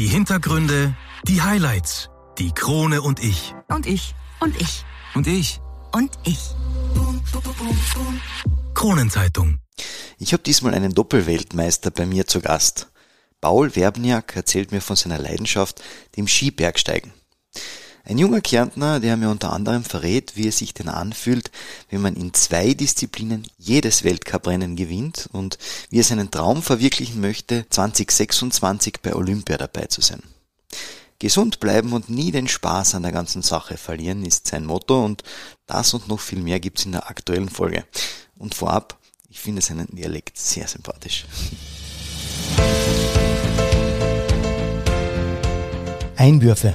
Die Hintergründe, die Highlights, die Krone und ich. Und ich. Und ich. Und ich. Und ich. Kronenzeitung. Ich habe diesmal einen Doppelweltmeister bei mir zu Gast. Paul Werbniak erzählt mir von seiner Leidenschaft, dem Skibergsteigen. Ein junger Kärntner, der mir unter anderem verrät, wie es sich denn anfühlt, wenn man in zwei Disziplinen jedes Weltcuprennen gewinnt und wie er seinen Traum verwirklichen möchte, 2026 bei Olympia dabei zu sein. Gesund bleiben und nie den Spaß an der ganzen Sache verlieren ist sein Motto und das und noch viel mehr gibt's in der aktuellen Folge. Und vorab, ich finde seinen Dialekt sehr sympathisch. Einwürfe.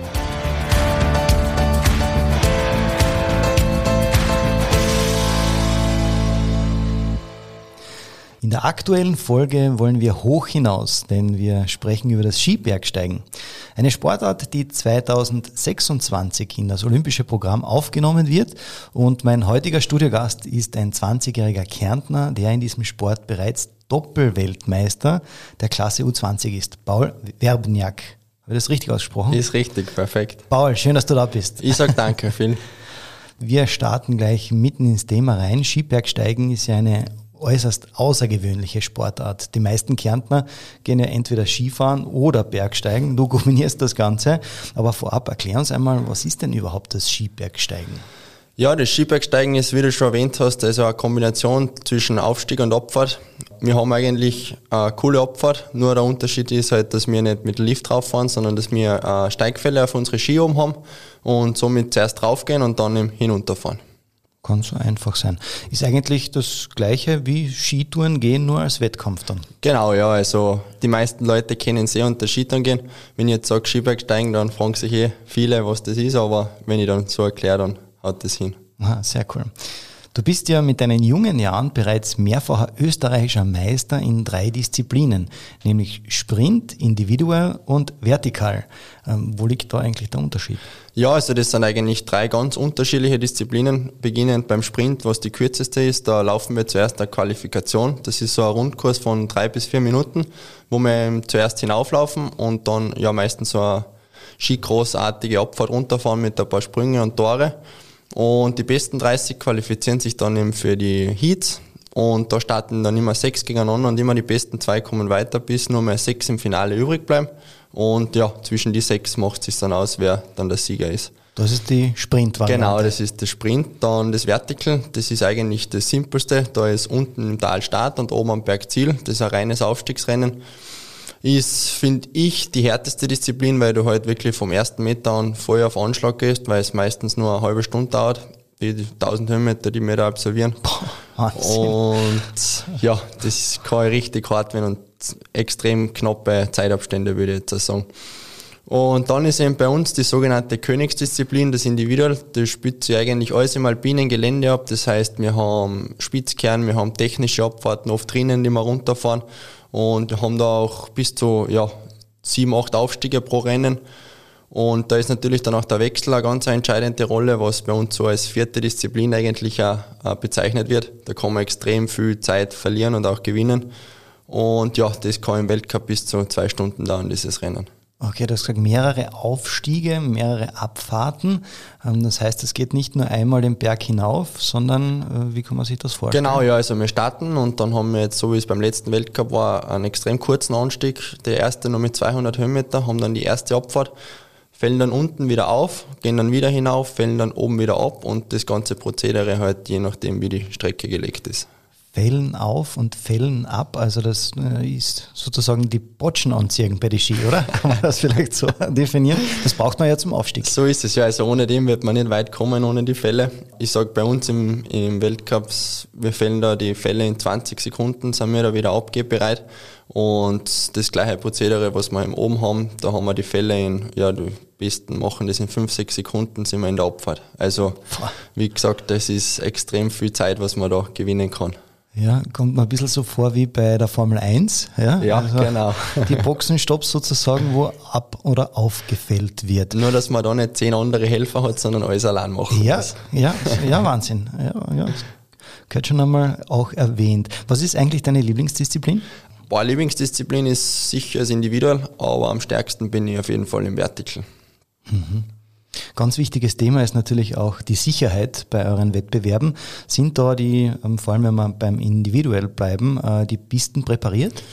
Der aktuellen Folge wollen wir hoch hinaus, denn wir sprechen über das Skibergsteigen. Eine Sportart, die 2026 in das olympische Programm aufgenommen wird. Und mein heutiger Studiogast ist ein 20-jähriger Kärntner, der in diesem Sport bereits Doppelweltmeister der Klasse U20 ist. Paul Werbniak. Habe ich das richtig ausgesprochen? Ist richtig, perfekt. Paul, schön, dass du da bist. Ich sag danke, Phil. Wir starten gleich mitten ins Thema rein. Skibergsteigen ist ja eine äußerst außergewöhnliche Sportart. Die meisten Kärntner gehen ja entweder Skifahren oder Bergsteigen. Du kombinierst das Ganze. Aber vorab erklär uns einmal, was ist denn überhaupt das Skibergsteigen? Ja, das Skibergsteigen ist, wie du schon erwähnt hast, also eine Kombination zwischen Aufstieg und Abfahrt. Wir haben eigentlich eine coole Abfahrt, nur der Unterschied ist halt, dass wir nicht mit Lift drauf fahren, sondern dass wir Steigfälle auf unsere Ski oben haben und somit zuerst draufgehen und dann hinunterfahren. Kann so einfach sein. Ist eigentlich das gleiche wie Skitouren gehen, nur als Wettkampf dann? Genau, ja. Also die meisten Leute kennen sehr unter Skitouren gehen. Wenn ich jetzt sage Skibergsteigen, dann fragen sich eh viele, was das ist, aber wenn ich dann so erkläre, dann haut das hin. Aha, sehr cool. Du bist ja mit deinen jungen Jahren bereits mehrfacher österreichischer Meister in drei Disziplinen, nämlich Sprint, Individual und Vertikal. Ähm, wo liegt da eigentlich der Unterschied? Ja, also das sind eigentlich drei ganz unterschiedliche Disziplinen. Beginnend beim Sprint, was die kürzeste ist, da laufen wir zuerst eine Qualifikation. Das ist so ein Rundkurs von drei bis vier Minuten, wo wir zuerst hinauflaufen und dann ja meistens so eine skigroßartige Abfahrt runterfahren mit ein paar Sprünge und Tore. Und die besten 30 qualifizieren sich dann eben für die Heats. Und da starten dann immer sechs gegeneinander und immer die besten zwei kommen weiter, bis nur mehr sechs im Finale übrig bleiben. Und ja, zwischen die sechs macht es sich dann aus, wer dann der Sieger ist. Das ist die Sprint-Variante. Genau, das ist der Sprint. Dann das Vertical, das ist eigentlich das Simpelste. Da ist unten im Tal Start und oben am Berg Ziel. Das ist ein reines Aufstiegsrennen ist, finde ich, die härteste Disziplin, weil du halt wirklich vom ersten Meter an voll auf Anschlag gehst, weil es meistens nur eine halbe Stunde dauert, die 1000 Höhenmeter, die wir da absolvieren. Und ja, das kann richtig hart werden und extrem knappe Zeitabstände, würde ich jetzt sagen. Und dann ist eben bei uns die sogenannte Königsdisziplin, das Individual. Das spielt sich eigentlich alles im alpinen Gelände ab. Das heißt, wir haben Spitzkern, wir haben technische Abfahrten oft drinnen, die wir runterfahren und haben da auch bis zu ja, sieben, acht Aufstiege pro Rennen. Und da ist natürlich dann auch der Wechsel eine ganz entscheidende Rolle, was bei uns so als vierte Disziplin eigentlich auch, bezeichnet wird. Da kann man extrem viel Zeit verlieren und auch gewinnen. Und ja, das kann im Weltcup bis zu zwei Stunden dauern, dieses Rennen. Okay, du hast gesagt, mehrere Aufstiege, mehrere Abfahrten. Ähm, das heißt, es geht nicht nur einmal den Berg hinauf, sondern äh, wie kann man sich das vorstellen? Genau, ja, also wir starten und dann haben wir jetzt, so wie es beim letzten Weltcup war, einen extrem kurzen Anstieg. Der erste noch mit 200 Höhenmeter, haben dann die erste Abfahrt, fällen dann unten wieder auf, gehen dann wieder hinauf, fällen dann oben wieder ab und das ganze Prozedere halt je nachdem, wie die Strecke gelegt ist. Fällen auf und Fällen ab. Also das äh, ist sozusagen die Botschenanziehung bei den Ski, oder? Kann man das vielleicht so definieren? Das braucht man ja zum Aufstieg. So ist es ja. Also ohne dem wird man nicht weit kommen, ohne die Fälle. Ich sage bei uns im, im Weltcups, wir fällen da die Fälle in 20 Sekunden, sind wir da wieder abgehbereit. Und das gleiche Prozedere, was wir oben haben, da haben wir die Fälle in, ja, die besten machen das in 5, 6 Sekunden, sind wir in der Abfahrt. Also, wie gesagt, das ist extrem viel Zeit, was man da gewinnen kann. Ja, kommt mir ein bisschen so vor wie bei der Formel 1. Ja, ja also genau. Die Boxenstopps sozusagen, wo ab- oder aufgefällt wird. Nur, dass man da nicht zehn andere Helfer hat, sondern alles allein machen ja, muss. Ja, ja, Wahnsinn. Ja, ja. Gehört schon einmal auch erwähnt. Was ist eigentlich deine Lieblingsdisziplin? Boah, Lieblingsdisziplin ist sicher das Individual, aber am stärksten bin ich auf jeden Fall im Vertical. Mhm. Ganz wichtiges Thema ist natürlich auch die Sicherheit bei euren Wettbewerben. Sind da die, ähm, vor allem wenn wir beim Individuell bleiben, äh, die Pisten präpariert?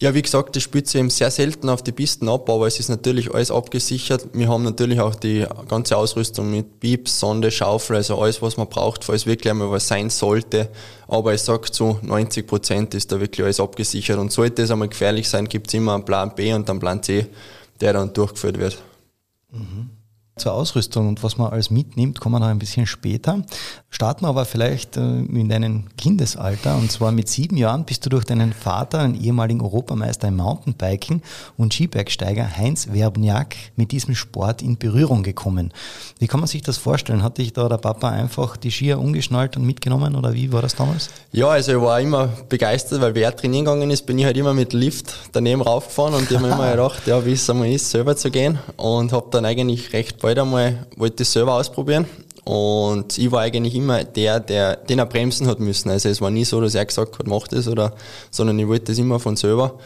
Ja, wie gesagt, das spielt sich eben sehr selten auf die Pisten ab, aber es ist natürlich alles abgesichert. Wir haben natürlich auch die ganze Ausrüstung mit Pieps, Sonde, Schaufel, also alles, was man braucht, falls wirklich einmal was sein sollte. Aber ich sag zu 90 Prozent ist da wirklich alles abgesichert. Und sollte es einmal gefährlich sein, gibt es immer einen Plan B und einen Plan C, der dann durchgeführt wird. Mhm zur Ausrüstung und was man alles mitnimmt, kommen wir noch ein bisschen später. Starten wir aber vielleicht äh, in deinem Kindesalter. Und zwar mit sieben Jahren bist du durch deinen Vater, einen ehemaligen Europameister im Mountainbiken und Skibergsteiger Heinz Werbniak, mit diesem Sport in Berührung gekommen. Wie kann man sich das vorstellen? Hat dich da der Papa einfach die Skier umgeschnallt und mitgenommen oder wie war das damals? Ja, also ich war immer begeistert, weil wer trainieren gegangen ist, bin ich halt immer mit Lift daneben raufgefahren und ich habe mir immer gedacht, ja, wie es einmal ist, selber zu gehen und habe dann eigentlich recht bald einmal, wollte ich selber ausprobieren und ich war eigentlich immer der, der, den er bremsen hat müssen. Also es war nie so, dass er gesagt hat, mach das oder, sondern ich wollte das immer von selber.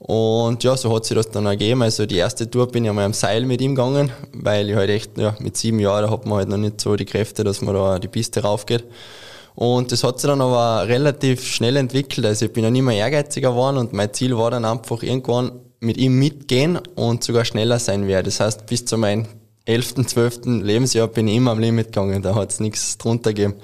Und ja, so hat sich das dann ergeben. Also die erste Tour bin ich einmal am Seil mit ihm gegangen, weil ich halt echt, ja, mit sieben Jahren, da hat man halt noch nicht so die Kräfte, dass man da die Piste raufgeht. Und das hat sich dann aber relativ schnell entwickelt. Also ich bin dann immer ehrgeiziger geworden und mein Ziel war dann einfach irgendwann mit ihm mitgehen und sogar schneller sein werde. Das heißt, bis zu meinem 11., 12. Lebensjahr bin ich immer am Limit gegangen, da hat es nichts drunter gegeben.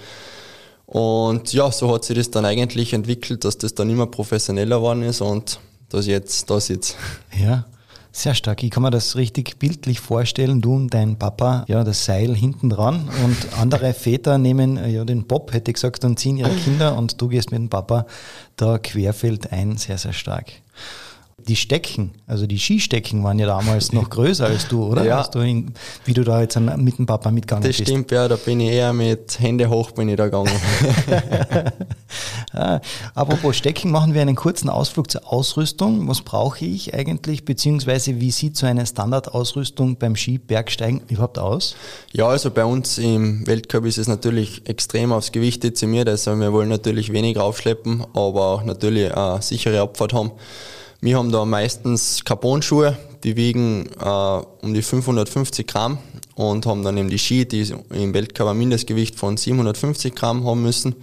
Und ja, so hat sich das dann eigentlich entwickelt, dass das dann immer professioneller geworden ist und dass jetzt da sitze. Ja, sehr stark. Ich kann mir das richtig bildlich vorstellen. Du und dein Papa, ja, das Seil hinten dran und andere Väter nehmen ja den Bob, hätte ich gesagt, und ziehen ihre Kinder und du gehst mit dem Papa da querfeld ein. Sehr, sehr stark. Die Stecken, also die Skistecken waren ja damals noch größer als du, oder? Ja. Du in, wie du da jetzt mit dem Papa mitgegangen das bist. Das stimmt, ja, da bin ich eher mit Hände hoch bin ich da gegangen. ah, apropos Stecken, machen wir einen kurzen Ausflug zur Ausrüstung. Was brauche ich eigentlich, beziehungsweise wie sieht so eine Standardausrüstung beim Skibergsteigen überhaupt aus? Ja, also bei uns im Weltcup ist es natürlich extrem aufs Gewicht dezimiert. Also wir wollen natürlich wenig raufschleppen, aber auch natürlich eine sichere Abfahrt haben. Wir haben da meistens Carbon-Schuhe, die wiegen äh, um die 550 Gramm und haben dann eben die Ski, die im Weltcup Mindestgewicht von 750 Gramm haben müssen.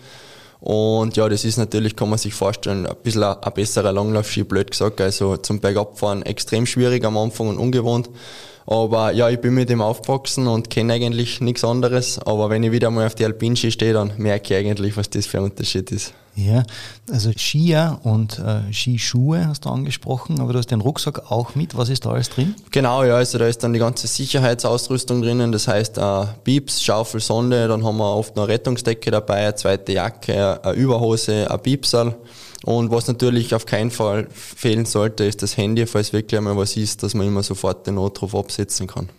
Und ja, das ist natürlich, kann man sich vorstellen, ein bisschen ein, ein besserer Langlaufski, blöd gesagt. Also zum Bergabfahren extrem schwierig am Anfang und ungewohnt. Aber ja, ich bin mit dem aufgewachsen und kenne eigentlich nichts anderes. Aber wenn ich wieder mal auf die Alpinski stehe, dann merke ich eigentlich, was das für ein Unterschied ist. Ja, also Skier und äh, Skischuhe hast du angesprochen, aber du hast den Rucksack auch mit. Was ist da alles drin? Genau, ja, also da ist dann die ganze Sicherheitsausrüstung drinnen. Das heißt, äh, Pieps, Schaufel, Sonde, dann haben wir oft noch eine Rettungsdecke dabei, eine zweite Jacke, eine Überhose, ein Piepsal. Und was natürlich auf keinen Fall fehlen sollte, ist das Handy, falls wirklich einmal was ist, dass man immer sofort den Notruf absetzen kann.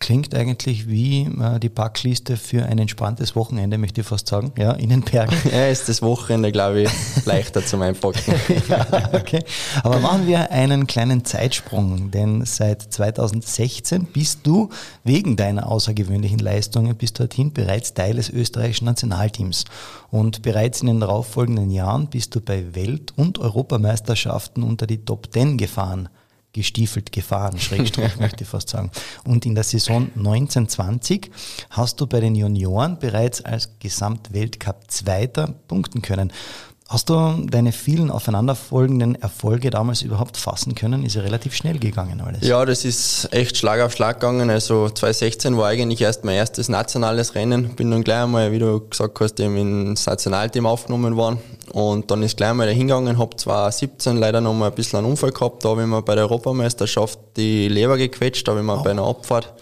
Klingt eigentlich wie äh, die Packliste für ein entspanntes Wochenende, möchte ich fast sagen, ja, in den Bergen. Ja, ist das Wochenende, glaube ich, leichter zum Einpacken. ja, okay. Aber machen wir einen kleinen Zeitsprung, denn seit 2016 bist du wegen deiner außergewöhnlichen Leistungen bis dorthin bereits Teil des österreichischen Nationalteams. Und bereits in den darauffolgenden Jahren bist du bei Welt- und Europameisterschaften unter die Top 10 gefahren gestiefelt gefahren, Schrägstrich möchte ich fast sagen. Und in der Saison 1920 hast du bei den Junioren bereits als Gesamtweltcup-Zweiter punkten können. Hast du deine vielen aufeinanderfolgenden Erfolge damals überhaupt fassen können? Ist ja relativ schnell gegangen alles. Ja, das ist echt Schlag auf Schlag gegangen. Also 2016 war eigentlich erst mein erstes nationales Rennen. Bin dann gleich einmal, wie du gesagt hast, eben ins Nationalteam aufgenommen worden. Und dann ist gleich einmal dahingegangen, habe 2017 leider noch mal ein bisschen einen Unfall gehabt. Da habe ich mir bei der Europameisterschaft die Leber gequetscht, da habe ich mir oh. bei einer Abfahrt,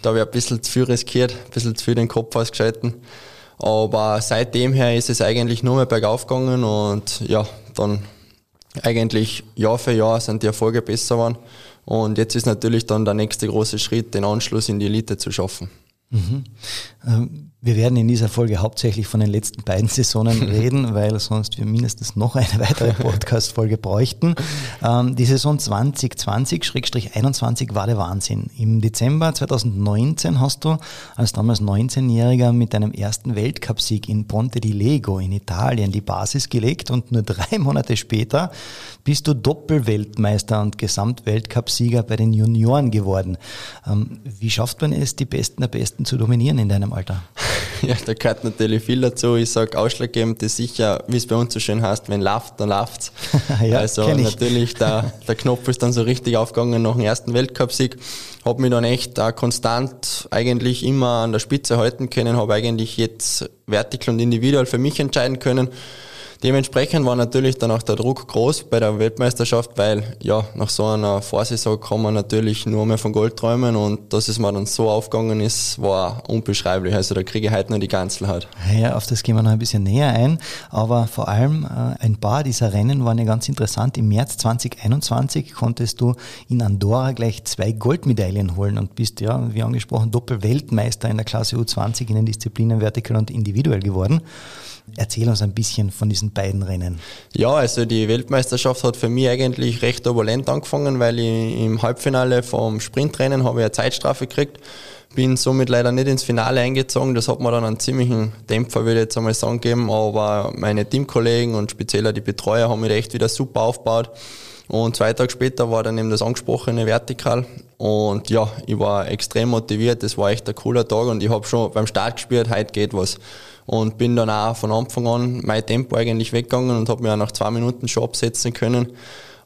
da habe ich ein bisschen zu viel riskiert, ein bisschen zu viel den Kopf ausgeschalten. Aber seitdem her ist es eigentlich nur mehr bergauf gegangen und ja, dann eigentlich Jahr für Jahr sind die Erfolge besser geworden. Und jetzt ist natürlich dann der nächste große Schritt, den Anschluss in die Elite zu schaffen. Mhm. Wir werden in dieser Folge hauptsächlich von den letzten beiden Saisonen reden, weil sonst wir mindestens noch eine weitere Podcast-Folge bräuchten. Ähm, die Saison 2020-21 war der Wahnsinn. Im Dezember 2019 hast du als damals 19-Jähriger mit deinem ersten Weltcupsieg in Ponte di Lego in Italien die Basis gelegt und nur drei Monate später bist du Doppelweltmeister und Gesamtweltcupsieger bei den Junioren geworden. Ähm, wie schafft man es, die Besten der Besten zu dominieren in deinem Alter? Ja, da gehört natürlich viel dazu. Ich sage, ausschlaggebend ist sicher, wie es bei uns so schön heißt, wenn läuft, dann läuft's. ja, also natürlich, der, der Knopf ist dann so richtig aufgegangen nach dem ersten Weltcupsieg. Habe mich dann echt auch konstant eigentlich immer an der Spitze halten können, habe eigentlich jetzt vertikal und individuell für mich entscheiden können. Dementsprechend war natürlich dann auch der Druck groß bei der Weltmeisterschaft, weil ja, nach so einer Vorsaison kann man natürlich nur mehr von Gold träumen und dass es mir dann so aufgegangen ist, war unbeschreiblich. Also da kriege ich heute noch die Ganzelheit. Ja, auf das gehen wir noch ein bisschen näher ein, aber vor allem äh, ein paar dieser Rennen waren ja ganz interessant. Im März 2021 konntest du in Andorra gleich zwei Goldmedaillen holen und bist ja, wie angesprochen, Doppelweltmeister in der Klasse U20 in den Disziplinen Vertikal und individuell geworden. Erzähl uns ein bisschen von diesen beiden Rennen. Ja, also die Weltmeisterschaft hat für mich eigentlich recht turbulent angefangen, weil ich im Halbfinale vom Sprintrennen habe ich eine Zeitstrafe gekriegt. Bin somit leider nicht ins Finale eingezogen. Das hat mir dann einen ziemlichen Dämpfer, würde ich jetzt einmal sagen, gegeben. Aber meine Teamkollegen und speziell die Betreuer haben mich echt wieder super aufgebaut. Und zwei Tage später war dann eben das angesprochene Vertikal. Und ja, ich war extrem motiviert. Das war echt ein cooler Tag und ich habe schon beim Start gespürt, heute geht was und bin dann auch von Anfang an mein Tempo eigentlich weggegangen und habe mir auch nach zwei Minuten schon absetzen können.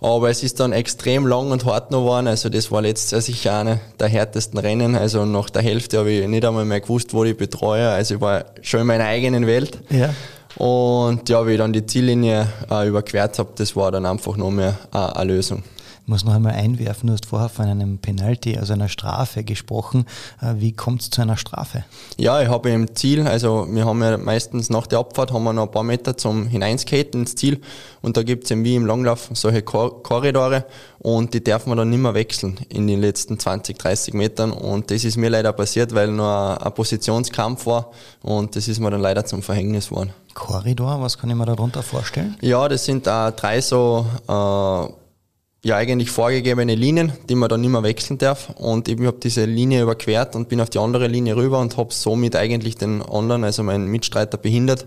Aber es ist dann extrem lang und hart noch geworden. Also das war letztes Jahr sicher eine der härtesten Rennen. Also nach der Hälfte habe ich nicht einmal mehr gewusst, wo ich betreue. Also ich war schon in meiner eigenen Welt. Ja. Und ja, wie ich dann die Ziellinie äh, überquert habe, das war dann einfach noch mehr äh, eine Lösung. Ich muss noch einmal einwerfen, du hast vorher von einem Penalty, also einer Strafe gesprochen. Äh, wie kommt es zu einer Strafe? Ja, ich habe im Ziel, also wir haben ja meistens nach der Abfahrt haben wir noch ein paar Meter zum Hineinskaten ins Ziel und da gibt es wie im Langlauf solche Korridore und die darf man dann nicht mehr wechseln in den letzten 20, 30 Metern und das ist mir leider passiert, weil nur ein Positionskampf war und das ist mir dann leider zum Verhängnis geworden. Korridor, was kann ich mir darunter vorstellen? Ja, das sind äh, drei so äh, ja eigentlich vorgegebene Linien, die man dann nicht mehr wechseln darf. Und ich habe diese Linie überquert und bin auf die andere Linie rüber und habe somit eigentlich den anderen, also meinen Mitstreiter, behindert.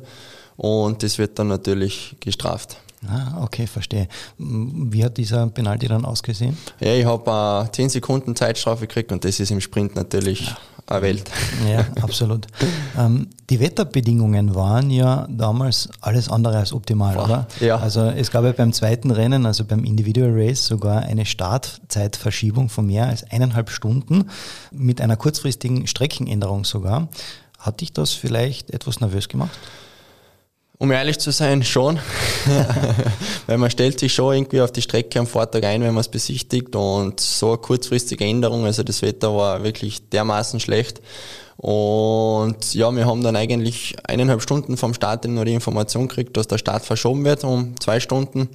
Und das wird dann natürlich gestraft. Ah, okay, verstehe. Wie hat dieser Penalty dann ausgesehen? Ja, ich habe äh, 10 Sekunden Zeitstrafe gekriegt und das ist im Sprint natürlich ja. eine Welt. Ja, absolut. ähm, die Wetterbedingungen waren ja damals alles andere als optimal, Boah, oder? Ja. Also es gab ja beim zweiten Rennen, also beim Individual Race, sogar eine Startzeitverschiebung von mehr als eineinhalb Stunden mit einer kurzfristigen Streckenänderung sogar. Hat dich das vielleicht etwas nervös gemacht? Um ehrlich zu sein, schon. Weil man stellt sich schon irgendwie auf die Strecke am Vortag ein, wenn man es besichtigt und so eine kurzfristige Änderung, also das Wetter war wirklich dermaßen schlecht. Und ja, wir haben dann eigentlich eineinhalb Stunden vom Start noch die Information gekriegt, dass der Start verschoben wird um zwei Stunden.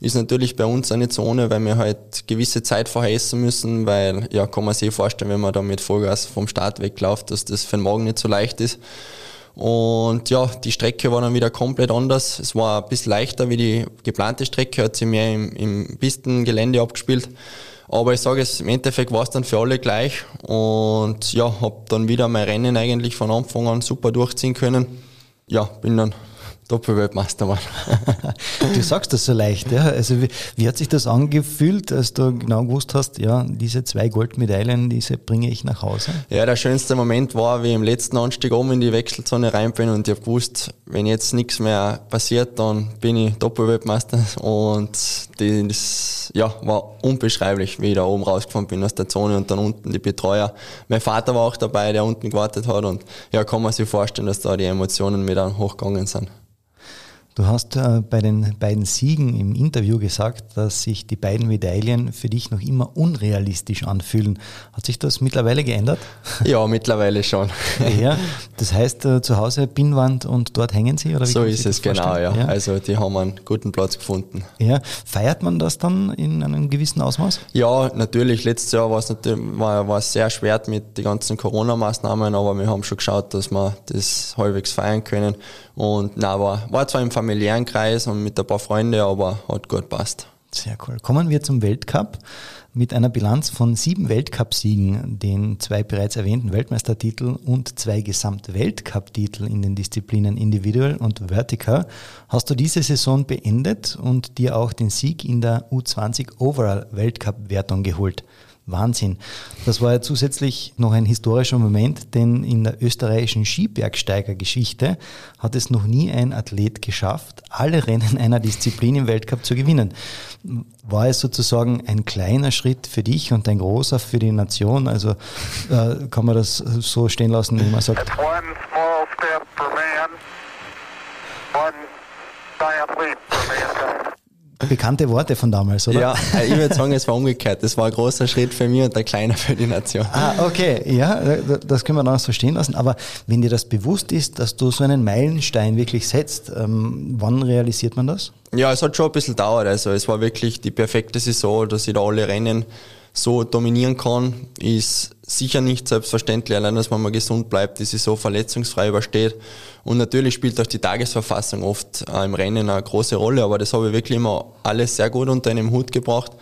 Ist natürlich bei uns auch nicht so ohne, weil wir halt gewisse Zeit vorher essen müssen, weil ja, kann man sich vorstellen, wenn man da mit Vollgas vom Start wegläuft, dass das für den Morgen nicht so leicht ist. Und ja, die Strecke war dann wieder komplett anders. Es war ein bisschen leichter wie die geplante Strecke, hat sich mehr im, im Pistengelände abgespielt. Aber ich sage es, im Endeffekt war es dann für alle gleich. Und ja, habe dann wieder mein Rennen eigentlich von Anfang an super durchziehen können. Ja, bin dann Doppelweltmeister waren. du sagst das so leicht, ja. Also wie, wie, hat sich das angefühlt, als du genau gewusst hast, ja, diese zwei Goldmedaillen, diese bringe ich nach Hause? Ja, der schönste Moment war, wie ich im letzten Anstieg oben in die Wechselzone rein bin und ich habe gewusst, wenn jetzt nichts mehr passiert, dann bin ich Doppelweltmeister und das ja, war unbeschreiblich, wie ich da oben rausgefahren bin aus der Zone und dann unten die Betreuer. Mein Vater war auch dabei, der unten gewartet hat und ja, kann man sich vorstellen, dass da die Emotionen mir dann hochgegangen sind. Du hast äh, bei den beiden Siegen im Interview gesagt, dass sich die beiden Medaillen für dich noch immer unrealistisch anfühlen. Hat sich das mittlerweile geändert? Ja, mittlerweile schon. ja, das heißt äh, zu Hause Pinnwand und dort hängen sie? Oder wie so ist es, genau, ja. ja. Also die haben einen guten Platz gefunden. Ja, feiert man das dann in einem gewissen Ausmaß? Ja, natürlich. Letztes Jahr war es, natürlich, war, war es sehr schwer mit den ganzen Corona-Maßnahmen, aber wir haben schon geschaut, dass wir das halbwegs feiern können. Und na, war, war zwar im familiären Kreis und mit ein paar Freunden, aber hat gut passt. Sehr cool. Kommen wir zum Weltcup mit einer Bilanz von sieben Weltcupsiegen, den zwei bereits erwähnten Weltmeistertitel und zwei Gesamtweltcup-Titel in den Disziplinen Individual und Vertical. Hast du diese Saison beendet und dir auch den Sieg in der U20 Overall Weltcup-Wertung geholt? Wahnsinn. Das war ja zusätzlich noch ein historischer Moment, denn in der österreichischen Skibergsteigergeschichte hat es noch nie ein Athlet geschafft, alle Rennen einer Disziplin im Weltcup zu gewinnen. War es sozusagen ein kleiner Schritt für dich und ein großer für die Nation? Also äh, kann man das so stehen lassen, wie man sagt? One small step for man, Bekannte Worte von damals, oder? Ja, äh, ich würde sagen, es war umgekehrt. Das war ein großer Schritt für mich und ein kleiner für die Nation. Ah, okay, ja, das können wir dann so stehen lassen. Aber wenn dir das bewusst ist, dass du so einen Meilenstein wirklich setzt, ähm, wann realisiert man das? Ja, es hat schon ein bisschen gedauert. Also es war wirklich die perfekte Saison, dass ich da alle Rennen so dominieren kann, ist sicher nicht selbstverständlich, allein dass man mal gesund bleibt, die so verletzungsfrei übersteht. Und natürlich spielt auch die Tagesverfassung oft äh, im Rennen eine große Rolle, aber das habe ich wirklich immer alles sehr gut unter einem Hut gebracht.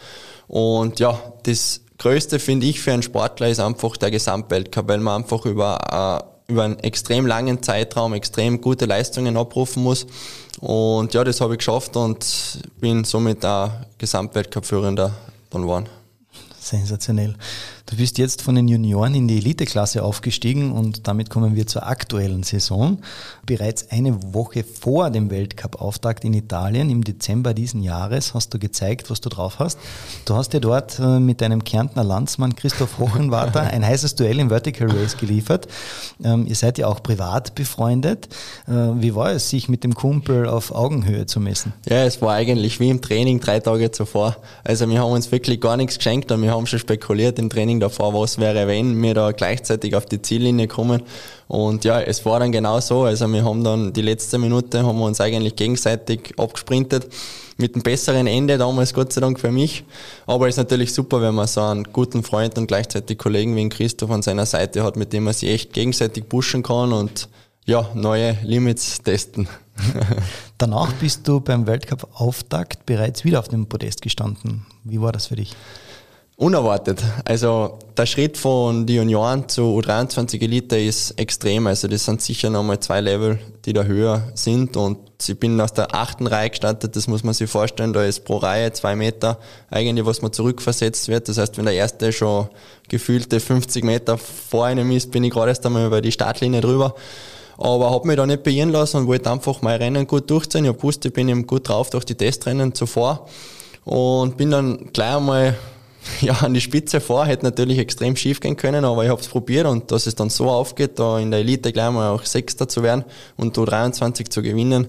Und ja, das Größte finde ich für einen Sportler ist einfach der Gesamtweltcup, weil man einfach über, äh, über einen extrem langen Zeitraum extrem gute Leistungen abrufen muss. Und ja, das habe ich geschafft und bin somit der Gesamtweltcup-Führender dann geworden. Sensationell. Du bist jetzt von den Junioren in die Eliteklasse aufgestiegen und damit kommen wir zur aktuellen Saison. Bereits eine Woche vor dem Weltcup-Auftakt in Italien im Dezember diesen Jahres hast du gezeigt, was du drauf hast. Du hast dir dort äh, mit deinem Kärntner Landsmann Christoph Hochenwarter ein heißes Duell im Vertical Race geliefert. Ähm, ihr seid ja auch privat befreundet. Äh, wie war es, sich mit dem Kumpel auf Augenhöhe zu messen? Ja, es war eigentlich wie im Training drei Tage zuvor. Also wir haben uns wirklich gar nichts geschenkt und wir haben schon spekuliert im Training davor, was wäre, wenn wir da gleichzeitig auf die Ziellinie kommen. Und ja, es war dann genau so. Also wir haben dann die letzte Minute haben wir uns eigentlich gegenseitig abgesprintet. Mit einem besseren Ende damals, Gott sei Dank für mich. Aber es ist natürlich super, wenn man so einen guten Freund und gleichzeitig Kollegen wie Christoph an seiner Seite hat, mit dem man sich echt gegenseitig pushen kann und ja, neue Limits testen. Danach bist du beim Weltcup-Auftakt bereits wieder auf dem Podest gestanden. Wie war das für dich? Unerwartet. Also der Schritt von die Junioren zu U23 Elite ist extrem. Also das sind sicher nochmal zwei Level, die da höher sind. Und ich bin aus der achten Reihe gestartet, das muss man sich vorstellen. Da ist pro Reihe zwei Meter eigentlich, was man zurückversetzt wird. Das heißt, wenn der erste schon gefühlte 50 Meter vor einem ist, bin ich gerade erst einmal über die Startlinie drüber. Aber habe mich da nicht beirren lassen und wollte einfach mein Rennen gut durchziehen. Ich wusste, ich bin eben gut drauf durch die Testrennen zuvor. Und bin dann gleich einmal ja, an die Spitze vor, hätte natürlich extrem schief gehen können, aber ich habe es probiert und dass es dann so aufgeht, da in der Elite gleich mal auch Sechster zu werden und U23 zu gewinnen,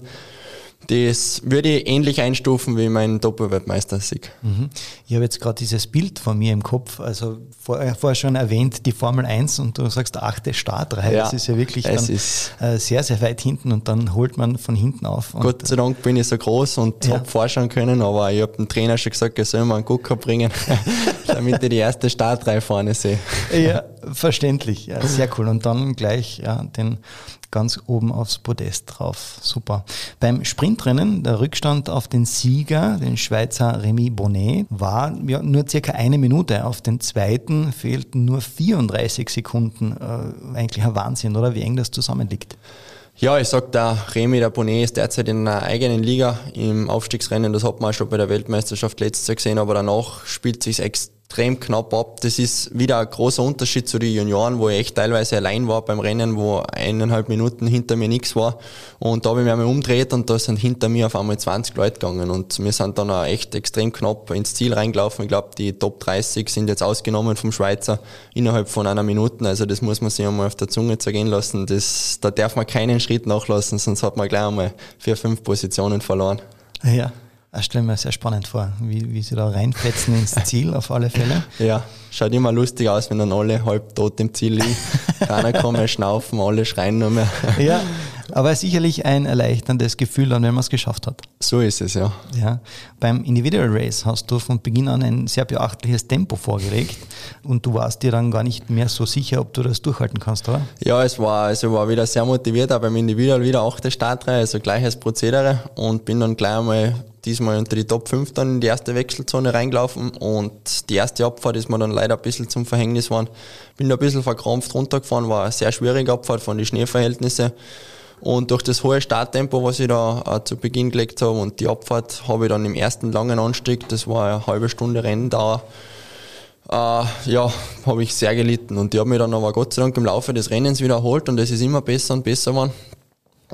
das würde ich ähnlich einstufen wie mein Doppelweltmeistersieg. Mhm. Ich habe jetzt gerade dieses Bild von mir im Kopf, also vor, äh, vorher schon erwähnt, die Formel 1 und du sagst achte Startreihe, ja, das ist ja wirklich dann, äh, sehr, sehr weit hinten und dann holt man von hinten auf. Gott sei Dank bin ich so groß und ja. habe vorschauen können, aber ich habe dem Trainer schon gesagt, er soll mir einen Gucker bringen, damit ich die erste Startreihe vorne sehe. Ja, verständlich, ja, sehr cool. Und dann gleich ja, den ganz oben aufs Podest drauf. Super. Beim Sprintrennen, der Rückstand auf den Sieger, den Schweizer Remy Bonnet, war ja, nur circa eine Minute. Auf den zweiten fehlten nur 34 Sekunden. Äh, eigentlich ein Wahnsinn, oder? Wie eng das zusammenliegt. Ja, ich sag, der Remy, der Bonnet ist derzeit in einer eigenen Liga im Aufstiegsrennen. Das hat man schon bei der Weltmeisterschaft letztes Jahr gesehen, aber danach spielt sich extrem extrem knapp ab. Das ist wieder ein großer Unterschied zu den Junioren, wo ich echt teilweise allein war beim Rennen, wo eineinhalb Minuten hinter mir nichts war. Und da habe ich mich einmal umgedreht und da sind hinter mir auf einmal 20 Leute gegangen. Und wir sind dann auch echt extrem knapp ins Ziel reingelaufen. Ich glaube, die Top 30 sind jetzt ausgenommen vom Schweizer innerhalb von einer Minute. Also das muss man sich einmal auf der Zunge zergehen lassen. Das, da darf man keinen Schritt nachlassen, sonst hat man gleich einmal vier, fünf Positionen verloren. Ja. Das stelle mir sehr spannend vor, wie, wie sie da reinfetzen ins Ziel auf alle Fälle. Ja, schaut immer lustig aus, wenn dann alle halb tot im Ziel liegen. Keiner kann mehr schnaufen, alle schreien nur mehr. Ja, aber sicherlich ein erleichterndes Gefühl dann, wenn man es geschafft hat. So ist es, ja. ja. Beim Individual Race hast du von Beginn an ein sehr beachtliches Tempo vorgelegt und du warst dir dann gar nicht mehr so sicher, ob du das durchhalten kannst, oder? Ja, es war, also war wieder sehr motiviert, auch beim Individual wieder achte Startreihe, also gleiches Prozedere und bin dann gleich einmal diesmal unter die Top 5 dann in die erste Wechselzone reingelaufen und die erste Abfahrt ist mir dann leider ein bisschen zum Verhängnis geworden. Bin da ein bisschen verkrampft runtergefahren, war eine sehr schwierige Abfahrt von den Schneeverhältnissen. Und durch das hohe Starttempo, was ich da äh, zu Beginn gelegt habe und die Abfahrt, habe ich dann im ersten langen Anstieg, das war eine halbe Stunde Renndauer, äh, ja, habe ich sehr gelitten. Und die habe mich dann aber Gott sei Dank im Laufe des Rennens wiederholt und es ist immer besser und besser geworden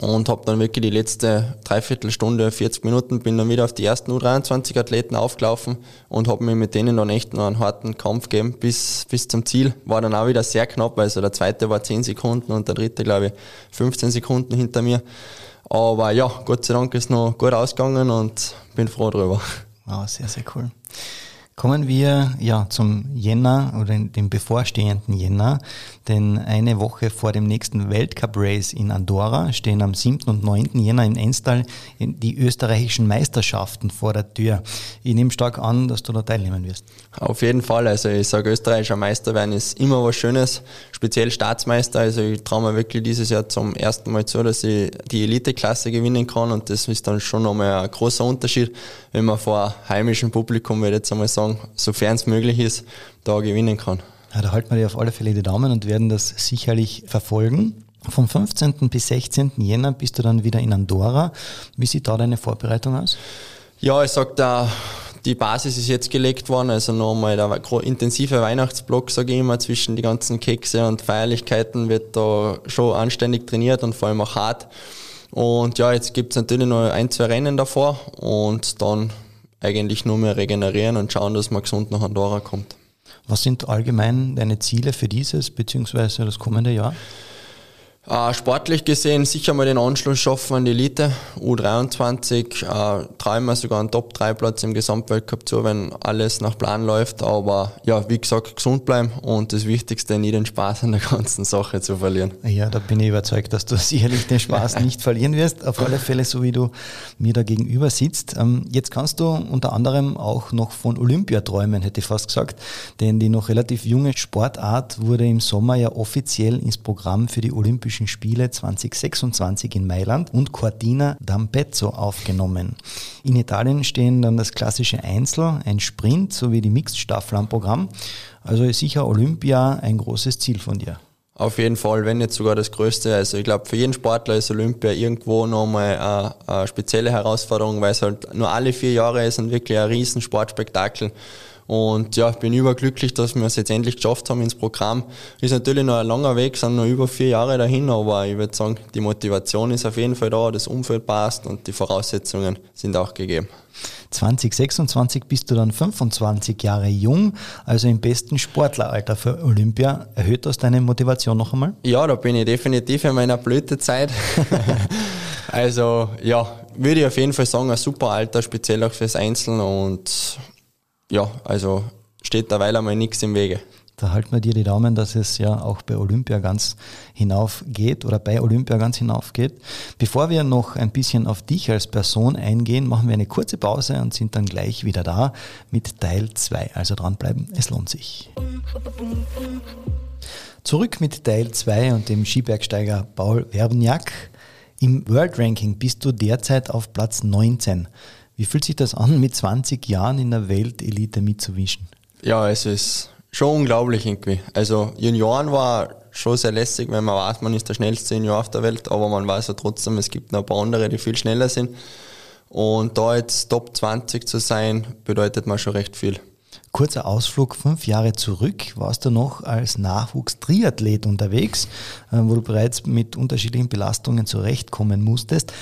und habe dann wirklich die letzte Dreiviertelstunde, 40 Minuten, bin dann wieder auf die ersten U23-Athleten aufgelaufen und habe mir mit denen dann echt noch einen harten Kampf gegeben bis, bis zum Ziel. War dann auch wieder sehr knapp, also der zweite war 10 Sekunden und der dritte, glaube ich, 15 Sekunden hinter mir. Aber ja, Gott sei Dank ist noch gut ausgegangen und bin froh drüber. Wow, sehr, sehr cool. Kommen wir ja zum Jänner oder dem bevorstehenden Jänner, denn eine Woche vor dem nächsten Weltcup-Race in Andorra stehen am 7. und 9. Jänner in Enstal die österreichischen Meisterschaften vor der Tür. Ich nehme stark an, dass du da teilnehmen wirst. Auf jeden Fall. Also ich sage, österreichischer Meister werden ist immer was Schönes, speziell Staatsmeister. Also ich traue mir wirklich dieses Jahr zum ersten Mal zu, dass ich die Eliteklasse gewinnen kann und das ist dann schon nochmal ein großer Unterschied, wenn man vor heimischem Publikum, würde ich jetzt einmal sagen, Saison, sofern es möglich ist, da gewinnen kann. Ja, da halten wir dir auf alle Fälle die Daumen und werden das sicherlich verfolgen. Vom 15. bis 16. Jänner bist du dann wieder in Andorra. Wie sieht da deine Vorbereitung aus? Ja, ich sag da, die Basis ist jetzt gelegt worden, also nochmal der intensive Weihnachtsblock, sage ich immer, zwischen die ganzen Kekse und Feierlichkeiten wird da schon anständig trainiert und vor allem auch hart. Und ja, jetzt gibt es natürlich noch ein, zwei Rennen davor und dann eigentlich nur mehr regenerieren und schauen, dass man gesund nach Andorra kommt. Was sind allgemein deine Ziele für dieses bzw. das kommende Jahr? Äh, sportlich gesehen sicher mal den Anschluss schaffen an die Elite. U23 äh, trauen wir sogar einen Top-3-Platz im Gesamtweltcup zu, wenn alles nach Plan läuft. Aber ja, wie gesagt, gesund bleiben und das Wichtigste, nie den Spaß an der ganzen Sache zu verlieren. Ja, da bin ich überzeugt, dass du sicherlich den Spaß nicht verlieren wirst. Auf alle Fälle, so wie du mir da gegenüber sitzt. Ähm, jetzt kannst du unter anderem auch noch von Olympia träumen, hätte ich fast gesagt. Denn die noch relativ junge Sportart wurde im Sommer ja offiziell ins Programm für die Olympischen Olympischen Spiele 2026 in Mailand und Cortina d'Ampezzo aufgenommen. In Italien stehen dann das klassische Einzel, ein Sprint sowie die Mixed-Staffel am Programm. Also ist sicher Olympia ein großes Ziel von dir. Auf jeden Fall, wenn nicht sogar das Größte. Also ich glaube, für jeden Sportler ist Olympia irgendwo nochmal eine, eine spezielle Herausforderung, weil es halt nur alle vier Jahre ist und wirklich ein riesen Sportspektakel. Und ja, ich bin überglücklich, dass wir es jetzt endlich geschafft haben ins Programm. Ist natürlich noch ein langer Weg, sind noch über vier Jahre dahin, aber ich würde sagen, die Motivation ist auf jeden Fall da, das Umfeld passt und die Voraussetzungen sind auch gegeben. 2026 bist du dann 25 Jahre jung, also im besten Sportleralter für Olympia. Erhöht das deine Motivation noch einmal? Ja, da bin ich definitiv in meiner Blütezeit. also ja, würde ich auf jeden Fall sagen, ein super Alter, speziell auch fürs Einzelne und ja, also steht derweil einmal nichts im Wege. Da halten wir dir die Daumen, dass es ja auch bei Olympia ganz hinauf geht oder bei Olympia ganz hinauf geht. Bevor wir noch ein bisschen auf dich als Person eingehen, machen wir eine kurze Pause und sind dann gleich wieder da mit Teil 2. Also dranbleiben, es lohnt sich. Zurück mit Teil 2 und dem Skibergsteiger Paul Werbniak. Im World Ranking bist du derzeit auf Platz 19. Wie fühlt sich das an, mit 20 Jahren in der Weltelite mitzuwischen? Ja, es ist schon unglaublich irgendwie. Also Junioren war schon sehr lässig, wenn man weiß, man ist der schnellste Junior auf der Welt, aber man weiß ja trotzdem, es gibt noch ein paar andere, die viel schneller sind. Und da jetzt Top 20 zu sein, bedeutet man schon recht viel. Kurzer Ausflug fünf Jahre zurück, warst du noch als Nachwuchstriathlet unterwegs, äh, wo du bereits mit unterschiedlichen Belastungen zurechtkommen musstest.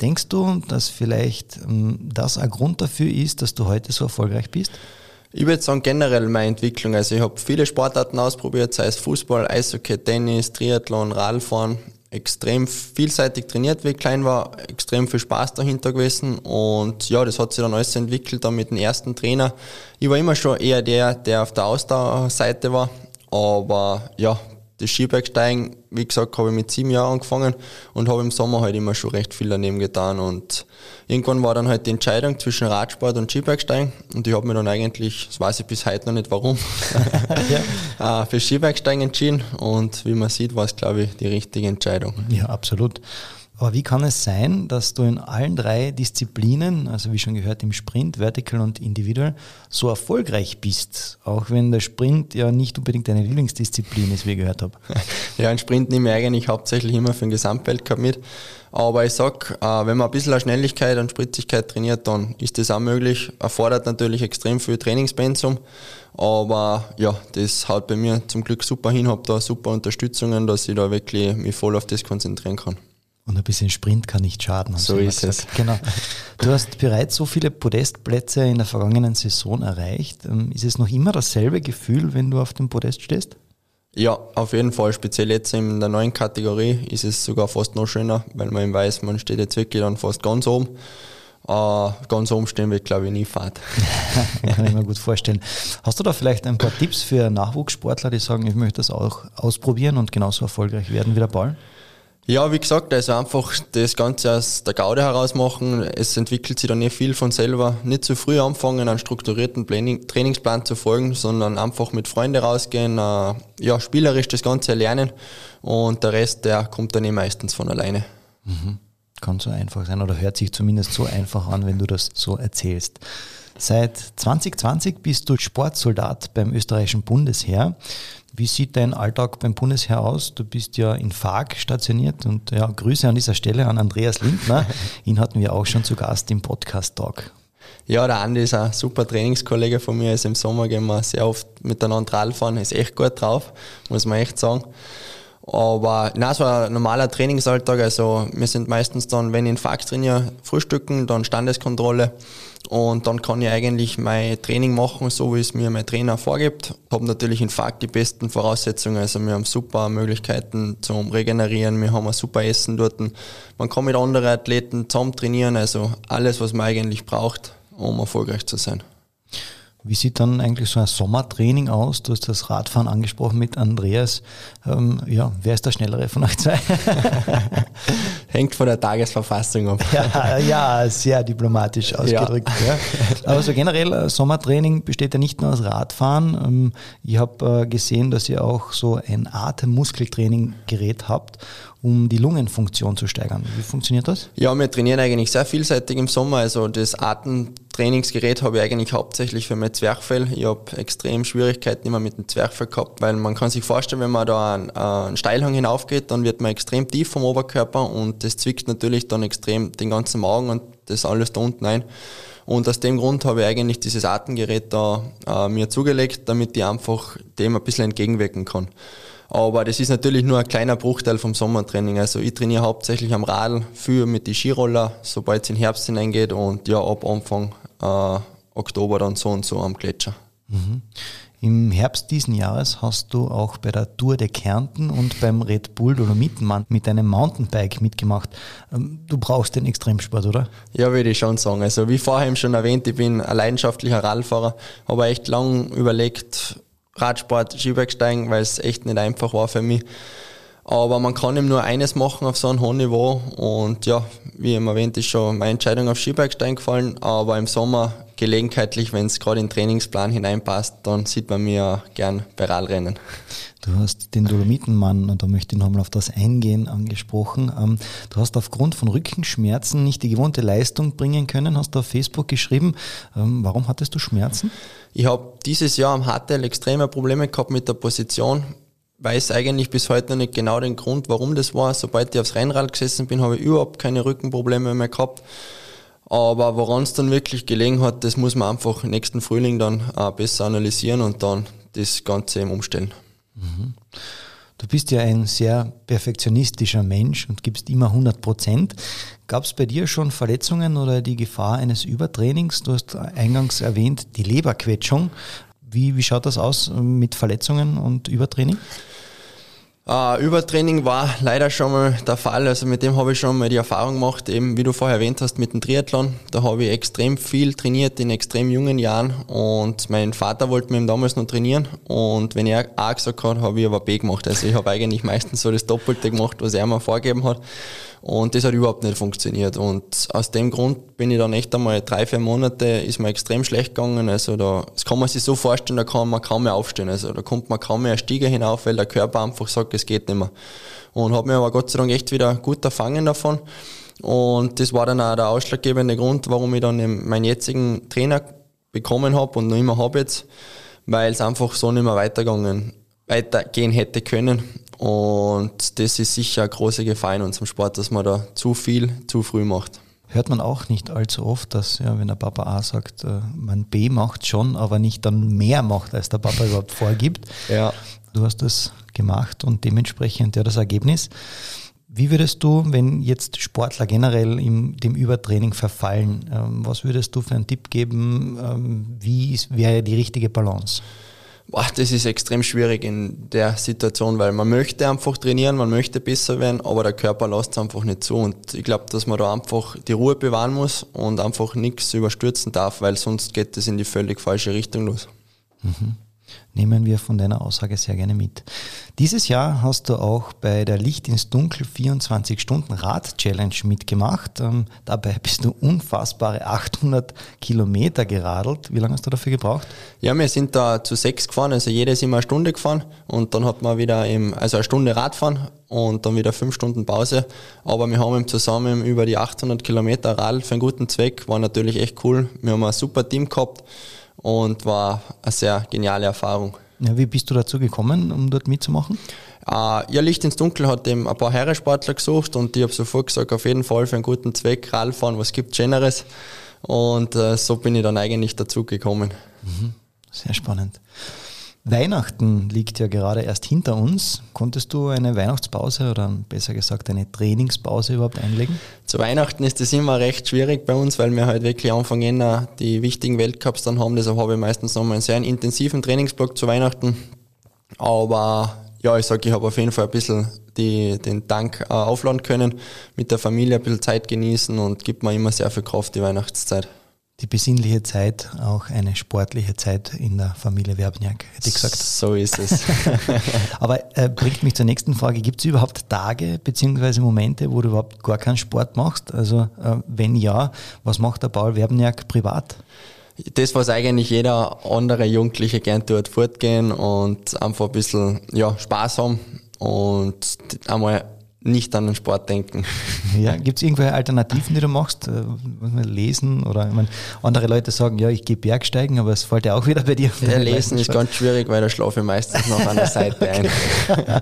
Denkst du, dass vielleicht ähm, das ein Grund dafür ist, dass du heute so erfolgreich bist? Ich würde sagen, generell meine Entwicklung. Also ich habe viele Sportarten ausprobiert, sei es Fußball, Eishockey, Tennis, Triathlon, Radfahren. Extrem vielseitig trainiert, wie ich klein war, extrem viel Spaß dahinter gewesen und ja, das hat sich dann alles entwickelt, dann mit dem ersten Trainer. Ich war immer schon eher der, der auf der Ausdauerseite war, aber ja, das Skibergsteigen, wie gesagt, habe ich mit sieben Jahren angefangen und habe im Sommer halt immer schon recht viel daneben getan. Und irgendwann war dann halt die Entscheidung zwischen Radsport und Skibergsteigen und ich habe mir dann eigentlich, das weiß ich bis heute noch nicht warum, ja. Äh, für Skibergsteigen entschieden und wie man sieht, war es, glaube ich, die richtige Entscheidung. Ja, absolut. Aber wie kann es sein, dass du in allen drei Disziplinen, also wie schon gehört im Sprint, Vertical und Individual, so erfolgreich bist? Auch wenn der Sprint ja nicht unbedingt deine Lieblingsdisziplin ist, wie ich gehört habe. Ja, ein Sprint nehme ich eigentlich hauptsächlich immer für den Gesamtweltcup mit. Aber ich sag, äh, wenn man ein bisschen Schnelligkeit und Spritzigkeit trainiert, dann ist das auch möglich. Erfordert natürlich extrem viel Trainingspensum. Aber ja, das haut bei mir zum Glück super hin, habe da super Unterstützungen, dass ich da wirklich mich voll auf das konzentrieren kann. Und ein bisschen Sprint kann nicht schaden. So ist es. Genau. Du hast bereits so viele Podestplätze in der vergangenen Saison erreicht. Ähm, ist es noch immer dasselbe Gefühl, wenn du auf dem Podest stehst? Ja, auf jeden Fall. Speziell jetzt in der neuen Kategorie ist es sogar fast noch schöner, weil man weiß, man steht jetzt wirklich dann fast ganz oben. Uh, ganz oben stehen wird, glaube ich, nie Fahrt. Kann ich mir gut vorstellen. Hast du da vielleicht ein paar Tipps für Nachwuchssportler, die sagen, ich möchte das auch ausprobieren und genauso erfolgreich werden wie der Ball? Ja, wie gesagt, also einfach das Ganze aus der Gaude heraus machen. Es entwickelt sich dann nicht viel von selber. Nicht zu früh anfangen, einen strukturierten Planning, Trainingsplan zu folgen, sondern einfach mit Freunden rausgehen, äh, ja, spielerisch das Ganze lernen und der Rest, der kommt dann eh meistens von alleine. Mhm. Kann so einfach sein oder hört sich zumindest so einfach an, wenn du das so erzählst. Seit 2020 bist du Sportsoldat beim österreichischen Bundesheer. Wie sieht dein Alltag beim Bundesheer aus? Du bist ja in Fag stationiert und ja, Grüße an dieser Stelle an Andreas Lindner. Ihn hatten wir auch schon zu Gast im Podcast Talk. Ja, der Andi ist ein super Trainingskollege von mir. Also Im Sommer gehen wir sehr oft miteinander Radfahren. Ist echt gut drauf, muss man echt sagen. Aber na, so ein normaler Trainingsalltag, also wir sind meistens dann, wenn ich in Fax trainiere, frühstücken, dann Standeskontrolle und dann kann ich eigentlich mein Training machen, so wie es mir mein Trainer vorgibt. Habe natürlich in Fax die besten Voraussetzungen, also wir haben super Möglichkeiten zum Regenerieren, wir haben ein super Essen dort. Man kann mit anderen Athleten zusammen trainieren, also alles, was man eigentlich braucht, um erfolgreich zu sein. Wie sieht dann eigentlich so ein Sommertraining aus? Du hast das Radfahren angesprochen mit Andreas. Ähm, ja, wer ist der Schnellere von euch zwei? Hängt von der Tagesverfassung ab. Ja, ja sehr diplomatisch ausgedrückt. Ja. Aber so generell, äh, Sommertraining besteht ja nicht nur aus Radfahren. Ähm, ich habe äh, gesehen, dass ihr auch so ein Atemmuskeltraining-Gerät habt um die Lungenfunktion zu steigern. Wie funktioniert das? Ja, wir trainieren eigentlich sehr vielseitig im Sommer. Also das Atemtrainingsgerät habe ich eigentlich hauptsächlich für mein Zwerchfell. Ich habe extrem Schwierigkeiten immer mit dem Zwerchfell gehabt, weil man kann sich vorstellen, wenn man da einen, einen Steilhang hinaufgeht, dann wird man extrem tief vom Oberkörper und das zwickt natürlich dann extrem den ganzen Magen und das alles da unten ein. Und aus dem Grund habe ich eigentlich dieses Atemgerät da äh, mir zugelegt, damit ich einfach dem ein bisschen entgegenwirken kann. Aber das ist natürlich nur ein kleiner Bruchteil vom Sommertraining. Also ich trainiere hauptsächlich am Radl, viel mit den Skiroller, sobald es in den Herbst hineingeht und ja, ab Anfang äh, Oktober dann so und so am Gletscher. Mhm. Im Herbst diesen Jahres hast du auch bei der Tour der Kärnten und beim Red Bull Dolomitenmann mit deinem Mountainbike mitgemacht. Ähm, du brauchst den Extremsport, oder? Ja, würde ich schon sagen. Also wie vorher schon erwähnt, ich bin ein leidenschaftlicher Radfahrer, habe echt lang überlegt, Radsport, Skibergsteigen, weil es echt nicht einfach war für mich. Aber man kann eben nur eines machen auf so einem hohen Niveau. Und ja, wie eben erwähnt, ist schon meine Entscheidung auf Skibergsteigen gefallen. Aber im Sommer gelegenheitlich, wenn es gerade in den Trainingsplan hineinpasst, dann sieht man mir gern bei Radrennen. Du hast den Dolomitenmann, und da möchte ich nochmal auf das eingehen, angesprochen. Ähm, du hast aufgrund von Rückenschmerzen nicht die gewohnte Leistung bringen können, hast du auf Facebook geschrieben. Ähm, warum hattest du Schmerzen? Ich habe dieses Jahr am HTL extreme Probleme gehabt mit der Position. Weiß eigentlich bis heute nicht genau den Grund, warum das war. Sobald ich aufs Rennrad gesessen bin, habe ich überhaupt keine Rückenprobleme mehr gehabt. Aber woran es dann wirklich gelegen hat, das muss man einfach nächsten Frühling dann äh, besser analysieren und dann das Ganze eben umstellen. Mhm. Du bist ja ein sehr perfektionistischer Mensch und gibst immer 100 Prozent. Gab es bei dir schon Verletzungen oder die Gefahr eines Übertrainings? Du hast eingangs erwähnt, die Leberquetschung. Wie, wie schaut das aus mit Verletzungen und Übertraining? Uh, Übertraining war leider schon mal der Fall. Also mit dem habe ich schon mal die Erfahrung gemacht, eben wie du vorher erwähnt hast, mit dem Triathlon. Da habe ich extrem viel trainiert in extrem jungen Jahren und mein Vater wollte mir damals noch trainieren und wenn er A gesagt hat, habe ich aber B gemacht. Also ich habe eigentlich meistens so das Doppelte gemacht, was er mir vorgegeben hat. Und das hat überhaupt nicht funktioniert. Und aus dem Grund bin ich dann echt einmal drei, vier Monate, ist mir extrem schlecht gegangen. Also da, das kann man sich so vorstellen, da kann man kaum mehr aufstehen. Also da kommt man kaum mehr eine Stiege hinauf, weil der Körper einfach sagt, es geht nicht mehr. Und habe mir aber Gott sei Dank echt wieder gut erfangen davon. Und das war dann auch der ausschlaggebende Grund, warum ich dann meinen jetzigen Trainer bekommen habe und noch immer habe jetzt, weil es einfach so nicht mehr weitergegangen, weitergehen hätte können. Und das ist sicher eine große Gefahr in unserem Sport, dass man da zu viel zu früh macht. Hört man auch nicht allzu oft, dass ja, wenn der Papa A sagt, äh, man B macht schon, aber nicht dann mehr macht, als der Papa überhaupt vorgibt. Ja. Du hast das gemacht und dementsprechend ja das Ergebnis. Wie würdest du, wenn jetzt Sportler generell im, dem Übertraining verfallen, ähm, was würdest du für einen Tipp geben? Ähm, wie wäre die richtige Balance? Boah, das ist extrem schwierig in der Situation, weil man möchte einfach trainieren, man möchte besser werden, aber der Körper lässt es einfach nicht zu. Und ich glaube, dass man da einfach die Ruhe bewahren muss und einfach nichts überstürzen darf, weil sonst geht es in die völlig falsche Richtung los. Mhm nehmen wir von deiner Aussage sehr gerne mit. Dieses Jahr hast du auch bei der Licht ins Dunkel 24 Stunden Rad Challenge mitgemacht. Ähm, dabei bist du unfassbare 800 Kilometer geradelt. Wie lange hast du dafür gebraucht? Ja, wir sind da zu sechs gefahren, also jeder ist immer eine Stunde gefahren und dann hat man wieder im, also eine Stunde Radfahren und dann wieder fünf Stunden Pause. Aber wir haben zusammen über die 800 Kilometer Radl für einen guten Zweck, war natürlich echt cool. Wir haben ein super Team gehabt und war eine sehr geniale Erfahrung. Ja, wie bist du dazu gekommen, um dort mitzumachen? Uh, ja, Licht ins Dunkel hat eben ein paar Herrensportler gesucht und ich habe sofort gesagt, auf jeden Fall für einen guten Zweck, Radfahren, was gibt Generes. Und uh, so bin ich dann eigentlich dazu gekommen. Mhm. Sehr spannend. Weihnachten liegt ja gerade erst hinter uns. Konntest du eine Weihnachtspause oder besser gesagt eine Trainingspause überhaupt einlegen? Zu Weihnachten ist das immer recht schwierig bei uns, weil wir halt wirklich Anfang Jänner die wichtigen Weltcups dann haben. Deshalb habe ich meistens nochmal einen sehr intensiven Trainingsblock zu Weihnachten. Aber ja, ich sage, ich habe auf jeden Fall ein bisschen die, den Dank äh, aufladen können, mit der Familie ein bisschen Zeit genießen und gibt mir immer sehr viel Kraft die Weihnachtszeit die besinnliche Zeit auch eine sportliche Zeit in der Familie Werbniak, hätte ich gesagt. So ist es. Aber äh, bringt mich zur nächsten Frage. Gibt es überhaupt Tage bzw. Momente, wo du überhaupt gar keinen Sport machst? Also äh, wenn ja, was macht der Paul Werbniak privat? Das, was eigentlich jeder andere Jugendliche gern tut, fortgehen und einfach ein bisschen ja, Spaß haben und einmal nicht an den Sport denken. Ja, gibt es irgendwelche Alternativen, die du machst? Äh, lesen oder ich meine, andere Leute sagen, ja, ich gehe Bergsteigen, aber es fällt ja auch wieder bei dir. Ja, lesen ist ganz schwierig, weil da schlafe ich meistens noch an der Seite ein. ja,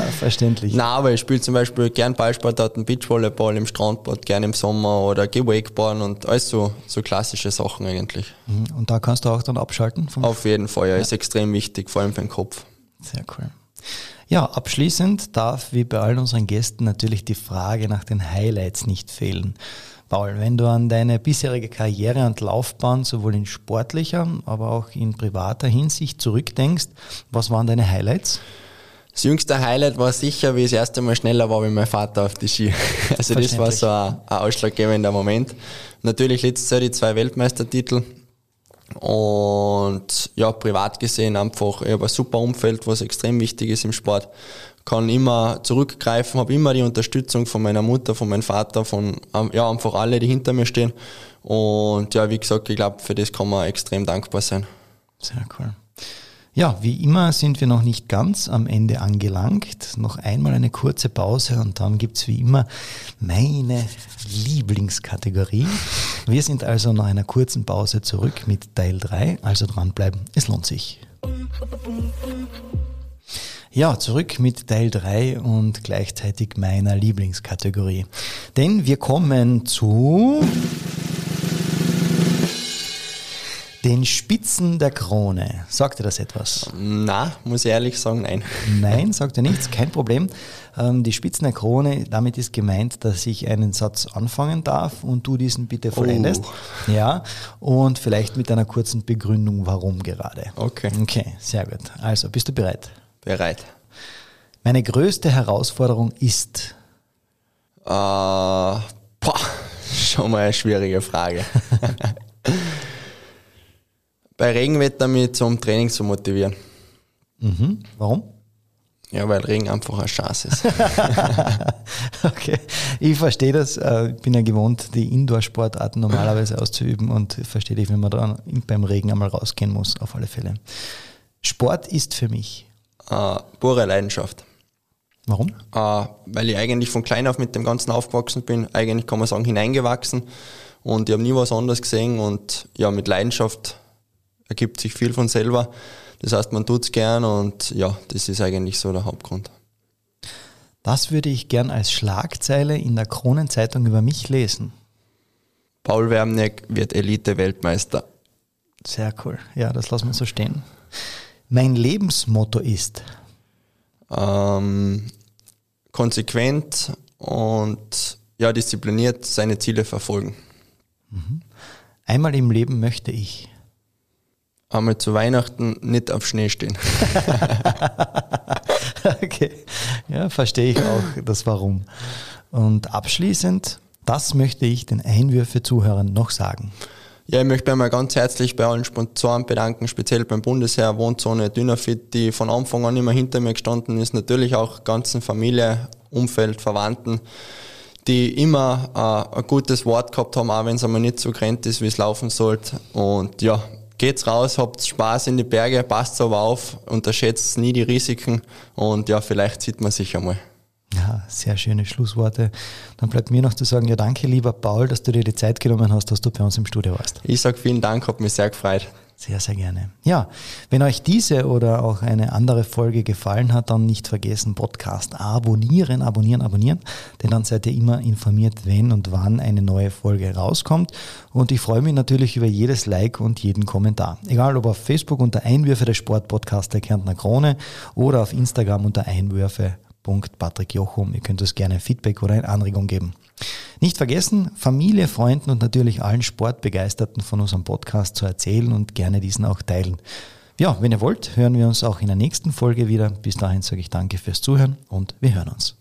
verständlich. Nein, aber ich spiele zum Beispiel gern Ballsportarten, Beachvolleyball im Strandbad, gern im Sommer oder gehe Wakeboarden und alles so, so klassische Sachen eigentlich. Mhm. Und da kannst du auch dann abschalten? Auf jeden Fall, ja, ja. ist extrem wichtig, vor allem für den Kopf. Sehr cool. Ja, abschließend darf wie bei all unseren Gästen natürlich die Frage nach den Highlights nicht fehlen. Paul, wenn du an deine bisherige Karriere und Laufbahn sowohl in sportlicher, aber auch in privater Hinsicht zurückdenkst, was waren deine Highlights? Das jüngste Highlight war sicher, wie ich das erste Mal schneller war wie mein Vater auf die Ski. Also das war so ein, ein ausschlaggebender Moment. Natürlich letztes Jahr die zwei Weltmeistertitel und ja, privat gesehen einfach, ich habe ein super Umfeld, was extrem wichtig ist im Sport. Kann immer zurückgreifen, habe immer die Unterstützung von meiner Mutter, von meinem Vater, von ja, einfach alle, die hinter mir stehen. Und ja, wie gesagt, ich glaube, für das kann man extrem dankbar sein. Sehr cool. Ja, wie immer sind wir noch nicht ganz am Ende angelangt. Noch einmal eine kurze Pause und dann gibt's wie immer meine Lieblingskategorie. Wir sind also nach einer kurzen Pause zurück mit Teil 3, also dranbleiben, es lohnt sich. Ja, zurück mit Teil 3 und gleichzeitig meiner Lieblingskategorie. Denn wir kommen zu Den Spitzen der Krone. Sagt dir das etwas? Na, muss ich ehrlich sagen, nein. Nein, sagt dir nichts, kein Problem. Ähm, die Spitzen der Krone, damit ist gemeint, dass ich einen Satz anfangen darf und du diesen bitte vollendest. Oh. Ja, und vielleicht mit einer kurzen Begründung, warum gerade. Okay. Okay, sehr gut. Also, bist du bereit? Bereit. Meine größte Herausforderung ist. Äh, boah, schon mal eine schwierige Frage. Bei Regenwetter mich zum Training zu motivieren. Mhm. Warum? Ja, weil Regen einfach eine Chance ist. okay, ich verstehe das. Äh, Ich bin ja gewohnt, die Indoor-Sportarten normalerweise auszuüben und verstehe dich, wenn man dann beim Regen einmal rausgehen muss, auf alle Fälle. Sport ist für mich. äh, pure Leidenschaft. Warum? Äh, weil ich eigentlich von klein auf mit dem Ganzen aufgewachsen bin, eigentlich kann man sagen hineingewachsen und ich habe nie was anderes gesehen und ja, mit Leidenschaft ergibt sich viel von selber. Das heißt, man tut's gern und ja, das ist eigentlich so der Hauptgrund. Das würde ich gern als Schlagzeile in der Kronenzeitung über mich lesen. Paul Wermneck wird Elite-Weltmeister. Sehr cool. Ja, das lassen wir so stehen. Mein Lebensmotto ist. Ähm, konsequent und ja, diszipliniert seine Ziele verfolgen. Einmal im Leben möchte ich. Einmal zu Weihnachten nicht auf Schnee stehen. Okay, ja, verstehe ich auch das Warum. Und abschließend, das möchte ich den Einwürfe-Zuhörern noch sagen. Ja, ich möchte mich einmal ganz herzlich bei allen Sponsoren bedanken, speziell beim Bundesheer Wohnzone Dynafit, die von Anfang an immer hinter mir gestanden ist, natürlich auch ganzen Familie, Umfeld, Verwandten, die immer äh, ein gutes Wort gehabt haben, auch wenn es einmal nicht so grenzt ist, wie es laufen sollte. Und ja, geht's raus, habt Spaß in die Berge, passt aber auf, unterschätzt nie die Risiken und ja, vielleicht sieht man sich einmal. Ja, sehr schöne Schlussworte. Dann bleibt mir noch zu sagen, ja danke lieber Paul, dass du dir die Zeit genommen hast, dass du bei uns im Studio warst. Ich sag vielen Dank, hat mich sehr gefreut. Sehr, sehr gerne. Ja, wenn euch diese oder auch eine andere Folge gefallen hat, dann nicht vergessen, Podcast abonnieren, abonnieren, abonnieren, denn dann seid ihr immer informiert, wenn und wann eine neue Folge rauskommt. Und ich freue mich natürlich über jedes Like und jeden Kommentar. Egal ob auf Facebook unter Einwürfe der Sportpodcast der Kärntner Krone oder auf Instagram unter Einwürfe. Patrick Jochum. Ihr könnt uns gerne Feedback oder eine Anregung geben. Nicht vergessen, Familie, Freunden und natürlich allen Sportbegeisterten von unserem Podcast zu erzählen und gerne diesen auch teilen. Ja, wenn ihr wollt, hören wir uns auch in der nächsten Folge wieder. Bis dahin sage ich danke fürs Zuhören und wir hören uns.